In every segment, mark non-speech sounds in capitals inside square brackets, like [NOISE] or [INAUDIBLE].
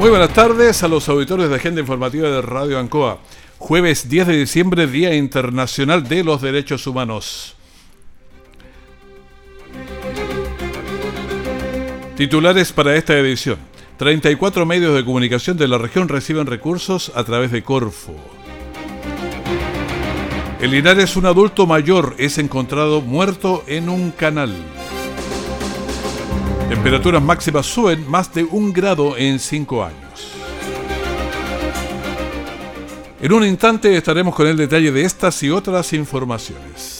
Muy buenas tardes a los auditores de Agenda Informativa de Radio Ancoa. Jueves 10 de diciembre, Día Internacional de los Derechos Humanos. Titulares para esta edición. 34 medios de comunicación de la región reciben recursos a través de Corfo. El Linares, un adulto mayor, es encontrado muerto en un canal. Temperaturas máximas suben más de un grado en cinco años. En un instante estaremos con el detalle de estas y otras informaciones.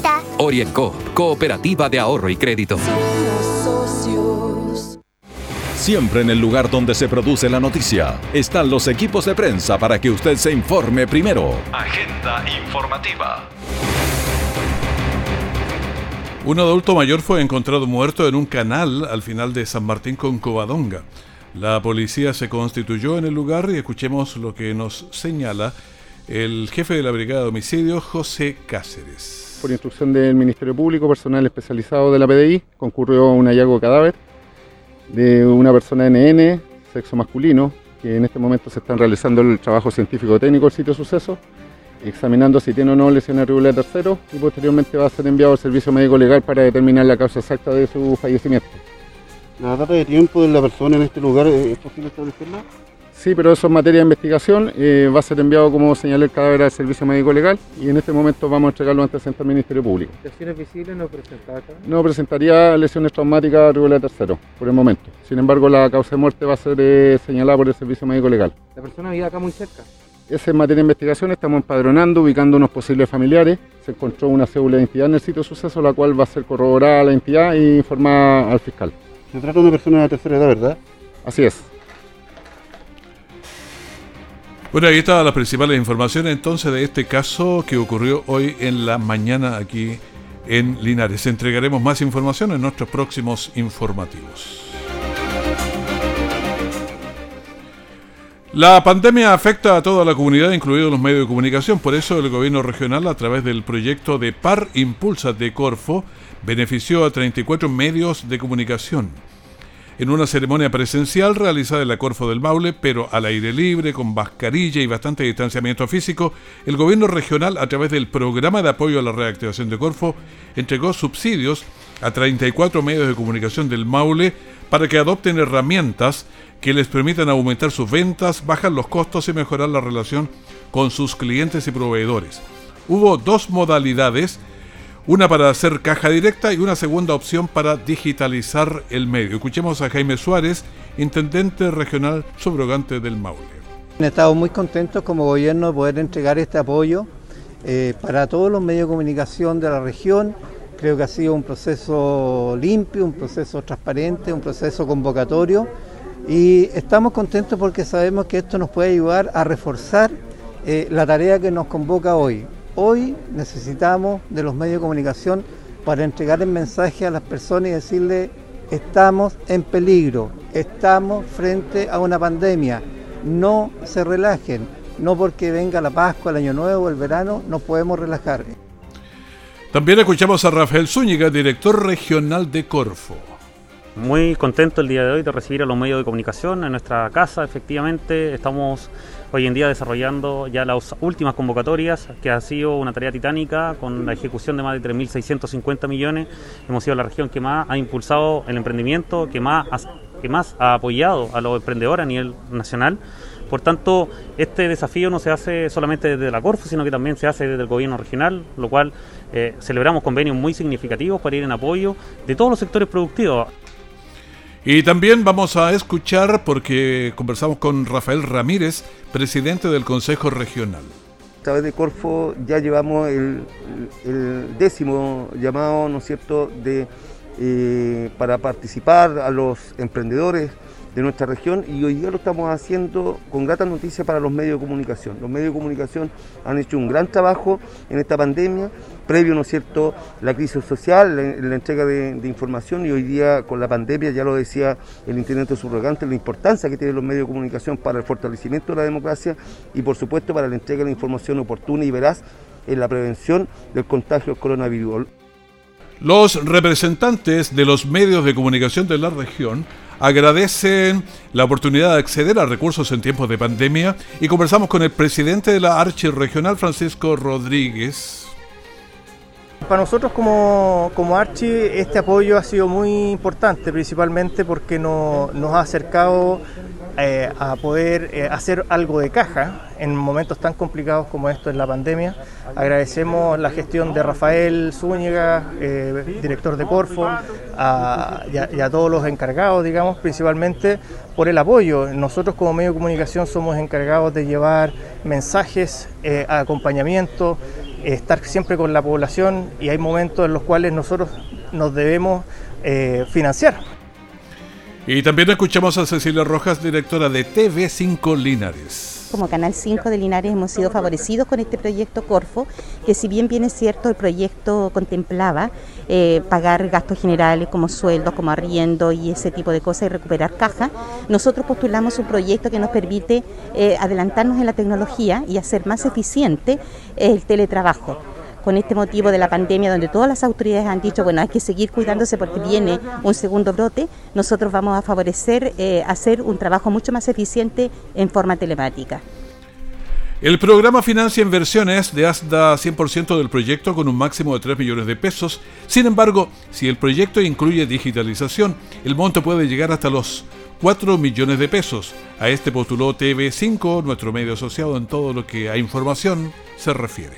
Orienco, Cooperativa de Ahorro y Crédito. Siempre en el lugar donde se produce la noticia están los equipos de prensa para que usted se informe primero. Agenda informativa. Un adulto mayor fue encontrado muerto en un canal al final de San Martín con Covadonga. La policía se constituyó en el lugar y escuchemos lo que nos señala el jefe de la Brigada de Homicidios, José Cáceres. Por instrucción del Ministerio Público, personal especializado de la PDI, concurrió un hallazgo de cadáver de una persona NN, sexo masculino, que en este momento se están realizando el trabajo científico técnico del sitio de suceso, examinando si tiene o no lesiones regulares tercero y posteriormente va a ser enviado al servicio médico legal para determinar la causa exacta de su fallecimiento. ¿La data de tiempo de la persona en este lugar es posible establecerla? Sí, pero eso es materia de investigación. eh, va a ser enviado, como señalé, el cadáver al servicio médico legal y en este momento vamos a entregarlo ante el Ministerio Público. ¿Lesiones visibles no presenta acá? No presentaría lesiones traumáticas regulares tercero, por el momento. Sin embargo, la causa de muerte va a ser eh, señalada por el servicio médico legal. La persona vive acá muy cerca. Esa es materia de investigación, estamos empadronando, ubicando unos posibles familiares. Se encontró una cédula de identidad en el sitio de suceso, la cual va a ser corroborada a la entidad e informada al fiscal. Se trata de una persona de tercera edad, ¿verdad? Así es. Bueno, ahí estaban las principales informaciones entonces de este caso que ocurrió hoy en la mañana aquí en Linares. Entregaremos más información en nuestros próximos informativos. La pandemia afecta a toda la comunidad, incluidos los medios de comunicación. Por eso el gobierno regional, a través del proyecto de Par Impulsa de Corfo, benefició a 34 medios de comunicación. En una ceremonia presencial realizada en la Corfo del Maule, pero al aire libre, con mascarilla y bastante distanciamiento físico, el gobierno regional, a través del programa de apoyo a la reactivación de Corfo, entregó subsidios a 34 medios de comunicación del Maule para que adopten herramientas que les permitan aumentar sus ventas, bajar los costos y mejorar la relación con sus clientes y proveedores. Hubo dos modalidades, una para hacer caja directa y una segunda opción para digitalizar el medio. Escuchemos a Jaime Suárez, intendente regional subrogante del Maule. Estamos muy contentos como gobierno de poder entregar este apoyo eh, para todos los medios de comunicación de la región. Creo que ha sido un proceso limpio, un proceso transparente, un proceso convocatorio y estamos contentos porque sabemos que esto nos puede ayudar a reforzar eh, la tarea que nos convoca hoy. Hoy necesitamos de los medios de comunicación para entregar el mensaje a las personas y decirle estamos en peligro, estamos frente a una pandemia, no se relajen, no porque venga la Pascua, el Año Nuevo, el verano, nos podemos relajar. También escuchamos a Rafael Zúñiga, director regional de Corfo. Muy contento el día de hoy de recibir a los medios de comunicación en nuestra casa. Efectivamente, estamos hoy en día desarrollando ya las últimas convocatorias, que ha sido una tarea titánica con la ejecución de más de 3.650 millones. Hemos sido la región que más ha impulsado el emprendimiento, que más, que más ha apoyado a los emprendedores a nivel nacional. Por tanto, este desafío no se hace solamente desde la Corfo, sino que también se hace desde el gobierno regional, lo cual eh, celebramos convenios muy significativos para ir en apoyo de todos los sectores productivos. Y también vamos a escuchar, porque conversamos con Rafael Ramírez, presidente del Consejo Regional. A través de Corfo ya llevamos el, décimo llamado, ¿no es cierto?, de, eh, para participar a los emprendedores de nuestra región y hoy día lo estamos haciendo con grata noticia para los medios de comunicación. Los medios de comunicación han hecho un gran trabajo en esta pandemia, previo, ¿no es cierto?, la crisis social, la, entrega de, información y hoy día con la pandemia, ya lo decía el intendente subrogante, la importancia que tienen los medios de comunicación para el fortalecimiento de la democracia y por supuesto para la entrega de la información oportuna y veraz en la prevención del contagio del coronavirus. Los representantes de los medios de comunicación de la región agradecen la oportunidad de acceder a recursos en tiempos de pandemia y conversamos con el presidente de la Archi Regional, Francisco Rodríguez. Para nosotros como, como Archi este apoyo ha sido muy importante, principalmente porque nos ha acercado eh, a poder eh, hacer algo de caja en momentos tan complicados como esto en la pandemia. Agradecemos la gestión de Rafael Zúñiga, eh, director de Corfo, y, a, todos los encargados, digamos, principalmente por el apoyo. Nosotros como medio de comunicación somos encargados de llevar mensajes, acompañamiento, estar siempre con la población y hay momentos en los cuales nosotros nos debemos financiar. Y también escuchamos a Cecilia Rojas, directora de TV5 Linares. Como Canal 5 de Linares hemos sido favorecidos con este proyecto Corfo, que si bien bien es cierto, el proyecto contemplaba eh, pagar gastos generales como sueldos, como arriendo y ese tipo de cosas y recuperar caja, nosotros postulamos un proyecto que nos permite eh, adelantarnos en la tecnología y hacer más eficiente el teletrabajo con este motivo de la pandemia, donde todas las autoridades han dicho, bueno, hay que seguir cuidándose porque viene un segundo brote, nosotros vamos a favorecer eh, hacer un trabajo mucho más eficiente en forma telemática. El programa financia inversiones de hasta 100% del proyecto con un máximo de 3 millones de pesos. Sin embargo, si el proyecto incluye digitalización, el monto puede llegar hasta los 4 millones de pesos. A este postuló TV5, nuestro medio asociado en todo lo que a información se refiere.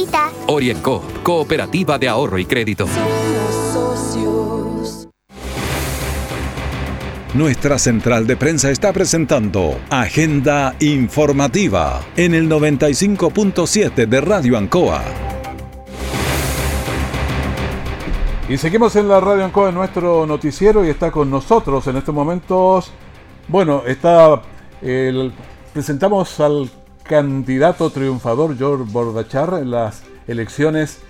Orienco, Cooperativa de Ahorro y Crédito. Nuestra central de prensa está presentando Agenda Informativa en el 95.7 de Radio Ancoa. Y seguimos en la Radio Ancoa en nuestro noticiero y está con nosotros en estos momentos. Bueno, está el, presentamos al candidato triunfador George Bordachar en las elecciones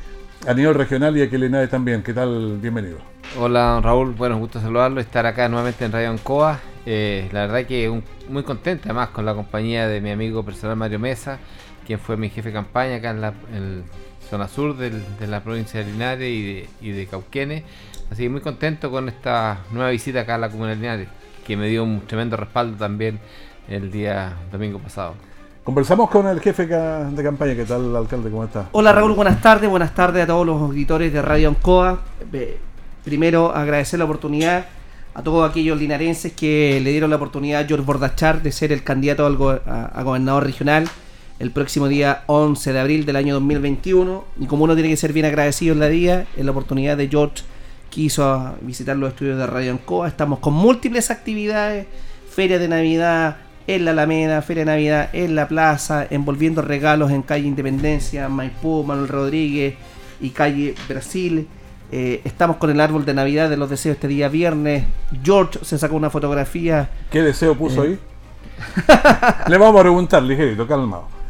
a nivel regional y aquí en también. ¿Qué tal? Bienvenido. Hola Raúl, bueno, gusto saludarlo, estar acá nuevamente en Radio Ancoa. Eh, la verdad que muy contento además con la compañía de mi amigo personal Mario Mesa, quien fue mi jefe de campaña acá en la zona sur de la provincia de Linares y de, y. Así que muy contento con esta nueva visita acá a la comunidad de Linares, que me dio un tremendo respaldo también el día domingo pasado. Conversamos con el jefe de campaña. ¿Qué tal, alcalde? ¿Cómo está? Hola, Raúl. Buenas tardes. Buenas tardes a todos los auditores de Radio Ancoa. Primero, agradecer la oportunidad a todos aquellos linarenses que le dieron la oportunidad a George Bordachar de ser el candidato a, gobernador regional el próximo día 11 de abril del año 2021. Y como uno tiene que ser bien agradecido en la día, en la oportunidad de George quiso visitar los estudios de Radio Ancoa. Estamos con múltiples actividades feria de Navidad en la Alameda, feria de Navidad en la plaza, envolviendo regalos en calle Independencia, Maipú, Manuel Rodríguez y calle Brasil. Eh, estamos con el árbol de Navidad de los deseos este día viernes. George se sacó una fotografía. ¿Qué deseo puso Eh. ahí? [LAUGHS] Le vamos a preguntar, ligerito, calmado.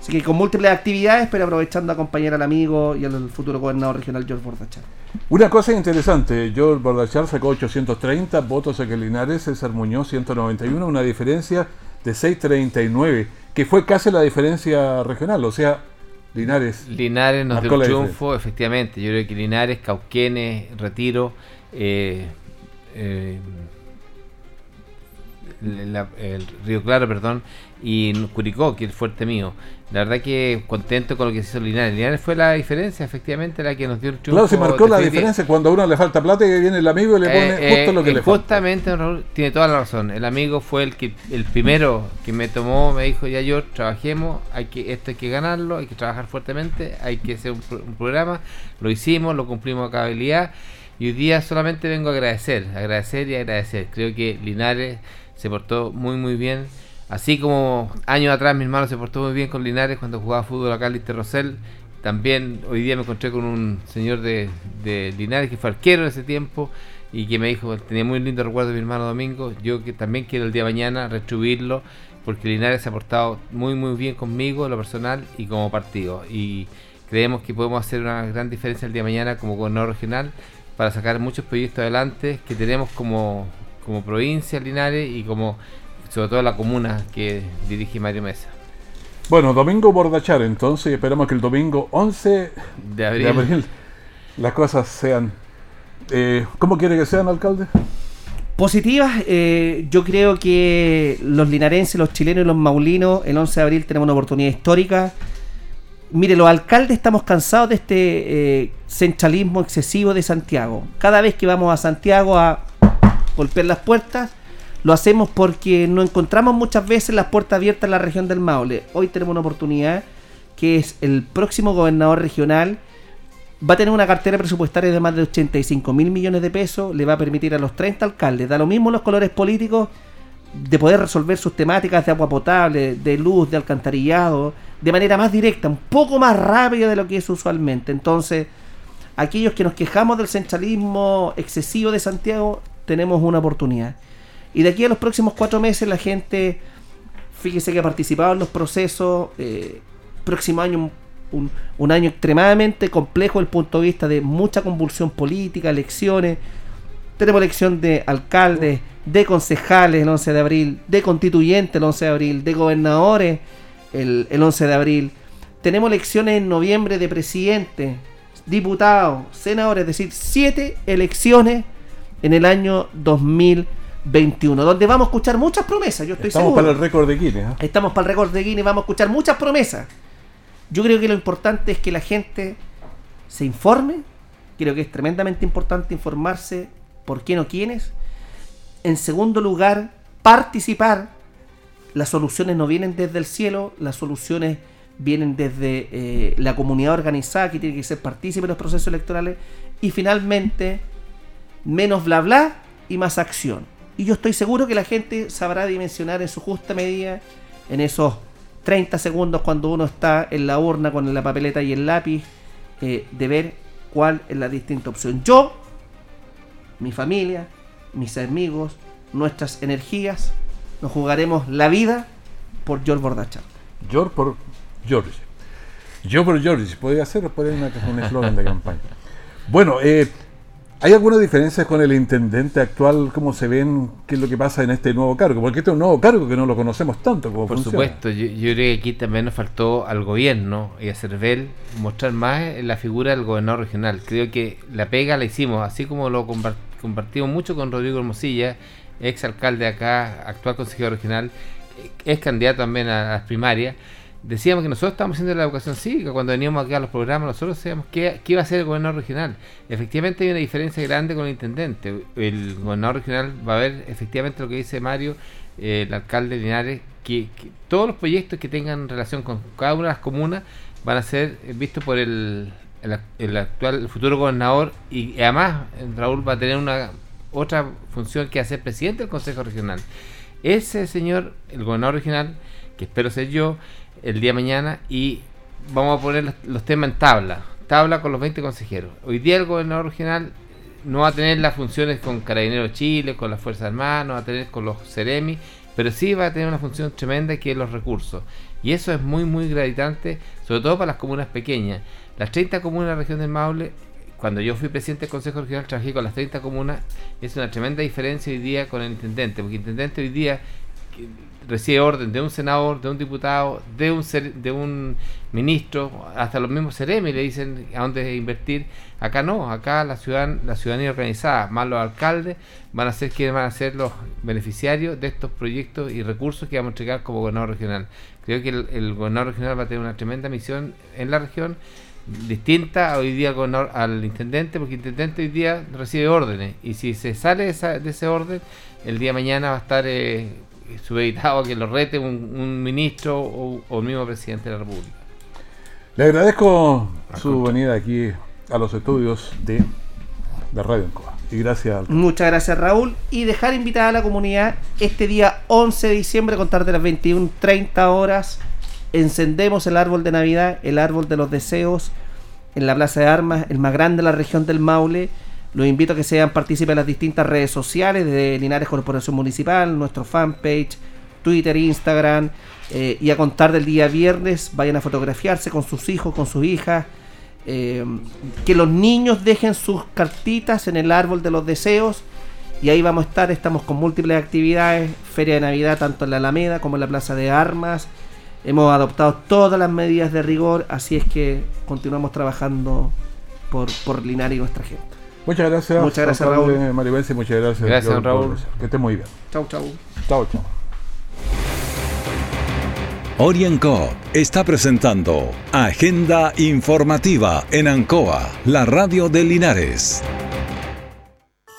Así que con múltiples actividades, pero aprovechando a acompañar al amigo y al futuro gobernador regional George Bordachar. Una cosa interesante, George Bordachar sacó 830 votos a que Linares, César Muñoz 191, una diferencia de 639, que fue casi la diferencia regional, o sea, Linares. Linares nos dio un triunfo, efectivamente. Yo creo que Linares, Cauquenes, Retiro, eh, eh, la- el Río Claro, perdón, y Curicó, que es el fuerte mío. La verdad que contento con lo que se hizo Linares. Linares fue la diferencia, efectivamente, la que nos dio el triunfo. Claro, se marcó la diferencia cuando a uno le falta plata y viene el amigo y le pone Eh, justo eh, lo que eh, le falta. Justamente, Raúl, tiene toda la razón. El amigo fue el que el primero que me tomó, me dijo, ya yo trabajemos, hay que esto hay que ganarlo, hay que trabajar fuertemente, hay que hacer un, un programa. Lo hicimos, lo cumplimos a cabalidad. Y hoy día solamente vengo a agradecer, agradecer y agradecer. Creo que Linares se portó muy muy bien. Así como años atrás mi hermano se portó muy bien con Linares cuando jugaba fútbol acá en Lister Rosell. También hoy día me encontré con un señor de, de Linares que fue arquero en ese tiempo y que me dijo, tenía muy lindo recuerdo de mi hermano Domingo, yo que también quiero el día de mañana retribuirlo porque Linares se ha portado muy muy bien conmigo lo personal y como partido y creemos que podemos hacer una gran diferencia el día de mañana como gobernador regional para sacar muchos proyectos adelante que tenemos como, como provincia Linares y como sobre todo la comuna que dirige Mario Mesa. Bueno, domingo Bordachar, entonces, y esperamos que el domingo 11 De abril. las cosas sean. Eh, ¿Cómo quiere que sean, alcalde? Positivas, eh, yo creo que los linarenses, los chilenos y los maulinos, el 11 de abril tenemos una oportunidad histórica. Mire, los alcaldes estamos cansados de este eh, centralismo excesivo de Santiago. Cada vez que vamos a Santiago a golpear las puertas, lo hacemos porque no encontramos muchas veces las puertas abiertas en la región del Maule. Hoy tenemos una oportunidad que es el próximo gobernador regional va a tener una cartera presupuestaria de más de 85 mil millones de pesos, le va a permitir a los 30 alcaldes, da lo mismo los colores políticos, de poder resolver sus temáticas de agua potable, de luz, de alcantarillado, de manera más directa, un poco más rápida de lo que es usualmente. Entonces, aquellos que nos quejamos del centralismo excesivo de Santiago, tenemos una oportunidad. Y de aquí a los próximos cuatro meses la gente, fíjese que ha participado en los procesos, eh, próximo año un, un- año extremadamente complejo desde el punto de vista de mucha convulsión política, elecciones. Tenemos elección de alcaldes, de concejales el 11 de abril, de constituyentes el 11 de abril, de gobernadores el, el 11 de abril. Tenemos elecciones en noviembre de presidente, diputados, senadores, es decir, siete elecciones en el año 2021, donde vamos a escuchar muchas promesas, yo estoy Estamos seguro. para el récord de Guinness. ¿eh? Estamos para el récord de Guinness, vamos a escuchar muchas promesas. Yo creo que lo importante es que la gente se informe. Creo que es tremendamente importante informarse por quién o quiénes. En segundo lugar, participar. Las soluciones no vienen desde el cielo, las soluciones vienen desde eh, la comunidad organizada que tiene que ser partícipe de los procesos electorales. Y finalmente, menos bla bla y más acción. Y yo estoy seguro que la gente sabrá dimensionar en su justa medida, en esos 30 segundos cuando uno está en la urna con la papeleta y el lápiz, eh, de ver cuál es la distinta opción. Yo, mi familia, mis amigos, nuestras energías, nos jugaremos la vida por George Bordachar. George por George. Yo por George. Podría poner una- un eslogan de campaña. Bueno, eh, ¿hay alguna diferencia con el intendente actual? ¿Cómo se ven? ¿Qué es lo que pasa en este nuevo cargo? Porque este es un nuevo cargo que no lo conocemos tanto como Por funciona. supuesto, yo, yo creo que aquí también nos faltó al gobierno y a Cervel mostrar más la figura del gobernador regional. Creo que la pega la hicimos, así como lo compar- compartimos mucho con Rodrigo Hermosilla, ex alcalde acá, actual consejero regional, es candidato también a las primarias. Decíamos que nosotros estábamos haciendo la educación cívica, cuando veníamos aquí a los programas, nosotros sabíamos qué, qué iba a hacer el gobernador regional. Efectivamente hay una diferencia grande con el intendente. El gobernador regional va a ver efectivamente lo que dice Mario, eh, el alcalde de Linares, que, todos los proyectos que tengan relación con cada una de las comunas van a ser eh, vistos por el, el actual, el futuro gobernador y además eh, Raúl va a tener una otra función que hacer presidente del Consejo Regional. ese señor, el gobernador regional, que espero ser yo, el día mañana, y vamos a poner los, temas en tabla, tabla con los 20 consejeros. Hoy día el gobernador regional no va a tener las funciones con Carabineros Chile, con las Fuerzas Armadas, no va a tener con los Ceremi, pero sí va a tener una función tremenda que es los recursos. Y eso es muy, muy gravitante, sobre todo para las comunas pequeñas. Las 30 comunas de la región del Maule, cuando yo fui presidente del Consejo Regional, trabajé con las 30 comunas, es una tremenda diferencia hoy día con el intendente, porque el intendente hoy día recibe orden de un senador, de un diputado, de un de un ministro, hasta los mismos Ceremi le dicen a dónde invertir. Acá no, acá la ciudad, la ciudadanía organizada, más los alcaldes, van a ser quienes van a ser los beneficiarios de estos proyectos y recursos que vamos a entregar como gobernador regional. Creo que el, gobernador regional va a tener una tremenda misión en la región distinta hoy día al intendente, porque el intendente hoy día recibe órdenes y si se sale de, ese orden, el día de mañana va a estar eh, subeditado a que lo rete un, ministro o, o, el mismo presidente de la República. Le agradezco su venida aquí a los estudios de, de Radio Encoa. Y gracias. Muchas gracias Raúl. Y dejar invitada a la comunidad este día 11 de diciembre, a contar de las 21.30 horas. Encendemos el árbol de Navidad, el árbol de los deseos, en la Plaza de Armas, el más grande de la región del Maule. Los invito a que sean partícipes en las distintas redes sociales de Linares Corporación Municipal, nuestro fanpage, Twitter, Instagram. Eh, y a contar del día viernes, vayan a fotografiarse con sus hijos, con sus hijas. Eh, que los niños dejen sus cartitas en el árbol de los deseos. Y ahí vamos a estar, estamos con múltiples actividades, Feria de Navidad tanto en la Alameda como en la Plaza de Armas. Hemos adoptado todas las medidas de rigor, así es que continuamos trabajando por, por Linares y nuestra gente. Muchas gracias. Muchas gracias, Raúl. muchas gracias. Gracias, Raúl. Que esté muy bien. Chau, chau. Chau, chau. Orienco está presentando Agenda Informativa en Ancoa, la radio de Linares.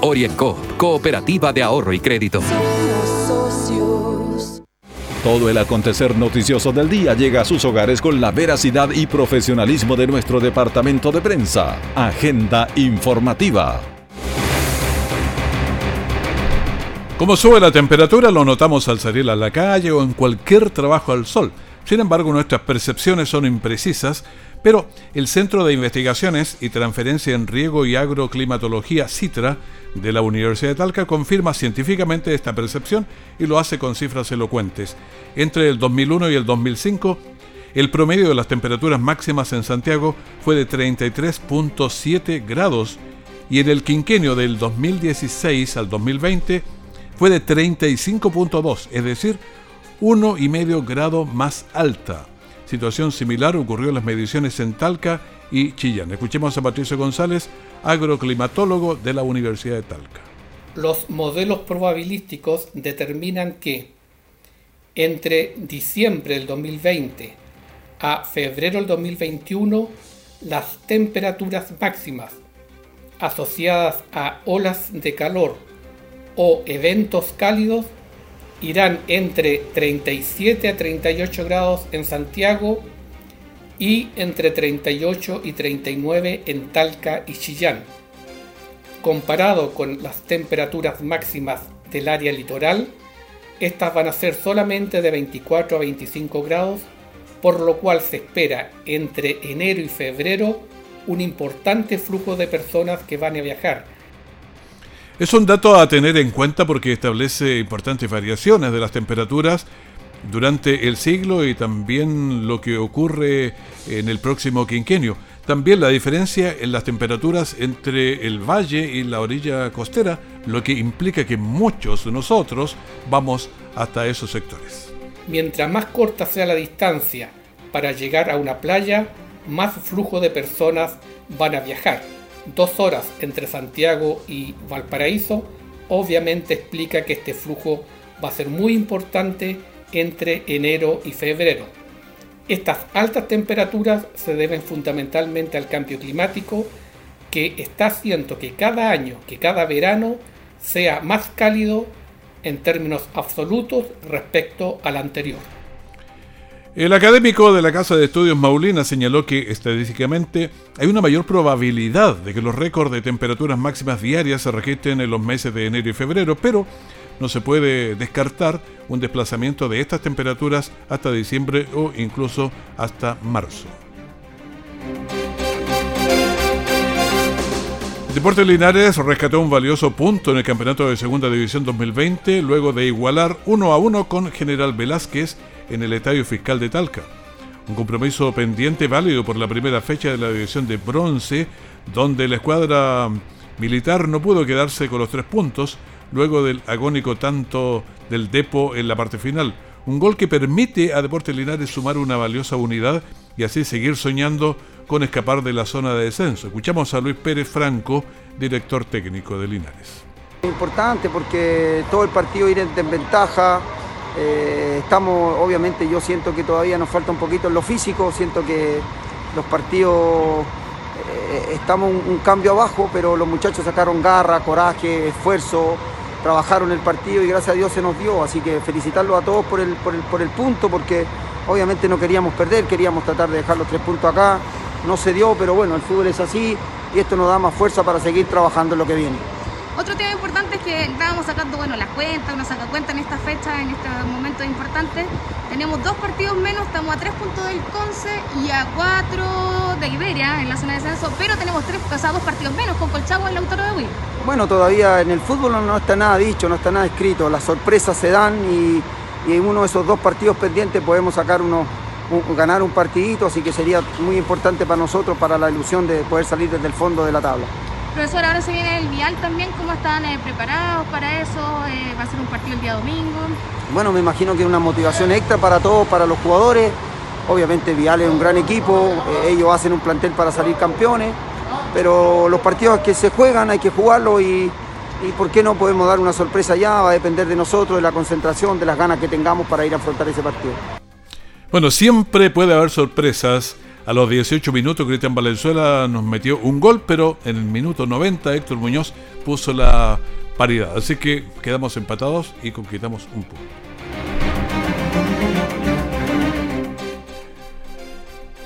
Orienco, Cooperativa de Ahorro y Crédito. Todo el acontecer noticioso del día llega a sus hogares con la veracidad y profesionalismo de nuestro departamento de prensa. Agenda informativa. Como sube la temperatura lo notamos al salir a la calle o en cualquier trabajo al sol. Sin embargo, nuestras percepciones son imprecisas pero el Centro de Investigaciones y Transferencia en Riego y Agroclimatología, CITRA, de la Universidad de Talca, confirma científicamente esta percepción y lo hace con cifras elocuentes. Entre el 2001 y el 2005, el promedio de las temperaturas máximas en Santiago fue de 33.7 grados y en el quinquenio del 2016 al 2020 fue de 35.2, es decir, 1,5 grado más alta. Situación similar ocurrió en las mediciones en Talca y Chillán. Escuchemos a Patricio González, agroclimatólogo de la Universidad de Talca. Los modelos probabilísticos determinan que entre diciembre del 2020 a febrero del 2021 las temperaturas máximas asociadas a olas de calor o eventos cálidos irán entre 37 a 38 grados en Santiago y entre 38 y 39 en Talca y Chillán. Comparado con las temperaturas máximas del área litoral, estas van a ser solamente de 24 a 25 grados, por lo cual se espera entre enero y febrero un importante flujo de personas que van a viajar es un dato a tener en cuenta porque establece importantes variaciones de las temperaturas durante el siglo y también lo que ocurre en el próximo quinquenio. También la diferencia en las temperaturas entre el valle y la orilla costera, lo que implica que muchos de nosotros vamos hasta esos sectores. Mientras más corta sea la distancia para llegar a una playa, más flujo de personas van a viajar dos horas entre Santiago y Valparaíso, obviamente explica que este flujo va a ser muy importante entre enero y febrero. Estas altas temperaturas se deben fundamentalmente al cambio climático que está haciendo que cada año, que cada verano sea más cálido en términos absolutos respecto al anterior. El académico de la Casa de Estudios Maulina señaló que estadísticamente hay una mayor probabilidad de que los récords de temperaturas máximas diarias se registren en los meses de enero y febrero, pero no se puede descartar un desplazamiento de estas temperaturas hasta diciembre o incluso hasta marzo. Deportes Linares rescató un valioso punto en el campeonato de Segunda División 2020 luego de igualar 1 a 1 con General Velázquez en el Estadio Fiscal de Talca. Un compromiso pendiente válido por la primera fecha de la división de bronce, donde la escuadra militar no pudo quedarse con los tres puntos luego del agónico tanto del Depo en la parte final. Un gol que permite a Deportes Linares sumar una valiosa unidad y así seguir soñando con escapar de la zona de descenso. Escuchamos a Luis Pérez Franco, director técnico de Linares. Importante porque todo el partido ir en desventaja, eh, estamos, obviamente yo siento que todavía nos falta un poquito en lo físico, siento que los partidos eh, estamos un, cambio abajo, pero los muchachos sacaron garra, coraje, esfuerzo, trabajaron el partido y gracias a Dios se nos dio, así que felicitarlos a todos por el, por el, por el punto, porque obviamente no queríamos perder, queríamos tratar de dejar los tres puntos acá, no se dio, pero bueno, el fútbol es así y esto nos da más fuerza para seguir trabajando en lo que viene. Otro tema importante es que estábamos sacando bueno, las cuentas, uno saca cuenta en esta fecha, en este momento importante. Tenemos dos partidos menos, estamos a tres puntos del Conce y a cuatro de Iberia en la zona de descenso, pero tenemos tres, o dos partidos menos con Colchagua en la Autora de Wii. Bueno, todavía en el fútbol no está nada dicho, no está nada escrito, las sorpresas se dan y, en uno de esos dos partidos pendientes podemos sacar uno, ganar un partidito, así que sería muy importante para nosotros, para la ilusión de poder salir desde el fondo de la tabla. Profesor, ahora se viene el Vial también, ¿cómo están eh, preparados para eso? Eh, ¿Va a ser un partido el día domingo? Bueno, me imagino que es una motivación extra para todos, para los jugadores. Obviamente Vial es un gran equipo, eh, ellos hacen un plantel para salir campeones, pero los partidos que se juegan hay que jugarlos y, y por qué no podemos dar una sorpresa ya, va a depender de nosotros, de la concentración, de las ganas que tengamos para ir a afrontar ese partido. Bueno, siempre puede haber sorpresas a los 18 minutos Cristian Valenzuela nos metió un gol, pero en el minuto 90 Héctor Muñoz puso la paridad. Así que quedamos empatados y conquistamos un punto.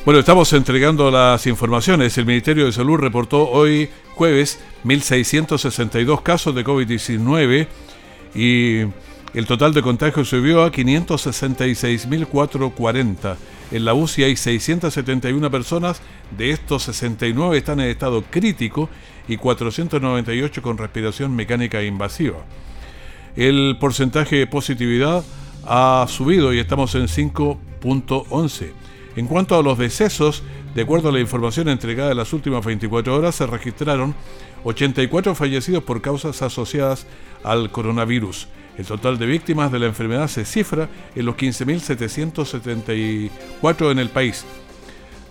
Bueno, estamos entregando las informaciones. El Ministerio de Salud reportó hoy jueves 1.662 casos de COVID-19 y el total de contagios subió a 566.440. En la UCI hay 671 personas, de estos 69 están en estado crítico y 498 con respiración mecánica invasiva. El porcentaje de positividad ha subido y estamos en 5.11. En cuanto a los decesos, de acuerdo a la información entregada en las últimas 24 horas, se registraron 84 fallecidos por causas asociadas al coronavirus. El total de víctimas de la enfermedad se cifra en los 15.774 en el país.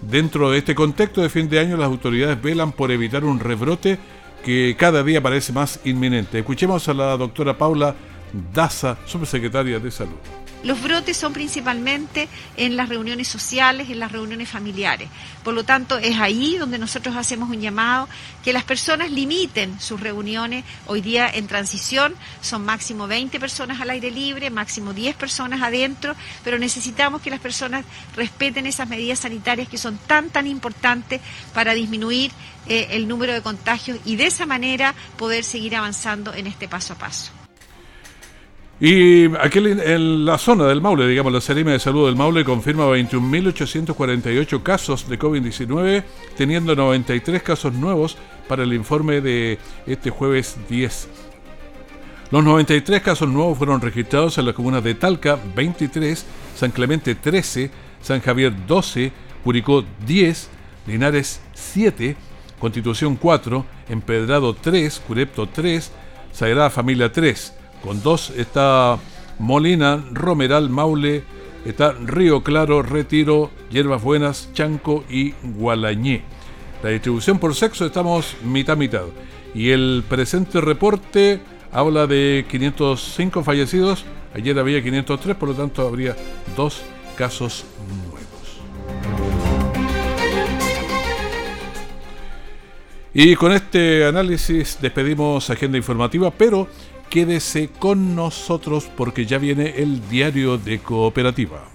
Dentro de este contexto de fin de año, las autoridades velan por evitar un rebrote que cada día parece más inminente. Escuchemos a la doctora Paula Daza, subsecretaria de Salud. Los brotes son principalmente en las reuniones sociales, en las reuniones familiares. Por lo tanto, es ahí donde nosotros hacemos un llamado que las personas limiten sus reuniones. Hoy día en transición son máximo 20 personas al aire libre, máximo 10 personas adentro, pero necesitamos que las personas respeten esas medidas sanitarias que son tan, tan importantes para disminuir eh, el número de contagios y de esa manera poder seguir avanzando en este paso a paso. Y aquí en la zona del Maule, digamos, la Serima de Salud del Maule confirma 21.848 casos de COVID-19, teniendo 93 casos nuevos para el informe de este jueves 10. Los 93 casos nuevos fueron registrados en las comunas de Talca 23, San Clemente 13, San Javier 12, Curicó 10, Linares 7, Constitución 4, Empedrado 3, Curepto 3, Sagrada Familia 3. Con dos está Molina, Romeral, Maule, está Río Claro, Retiro, Hierbas Buenas, Chanco y Gualañé. La distribución por sexo estamos mitad mitad. Y el presente reporte habla de 505 fallecidos, ayer había 503, por lo tanto habría dos casos Y con este análisis despedimos Agenda Informativa, pero quédese con nosotros porque ya viene el diario de cooperativa.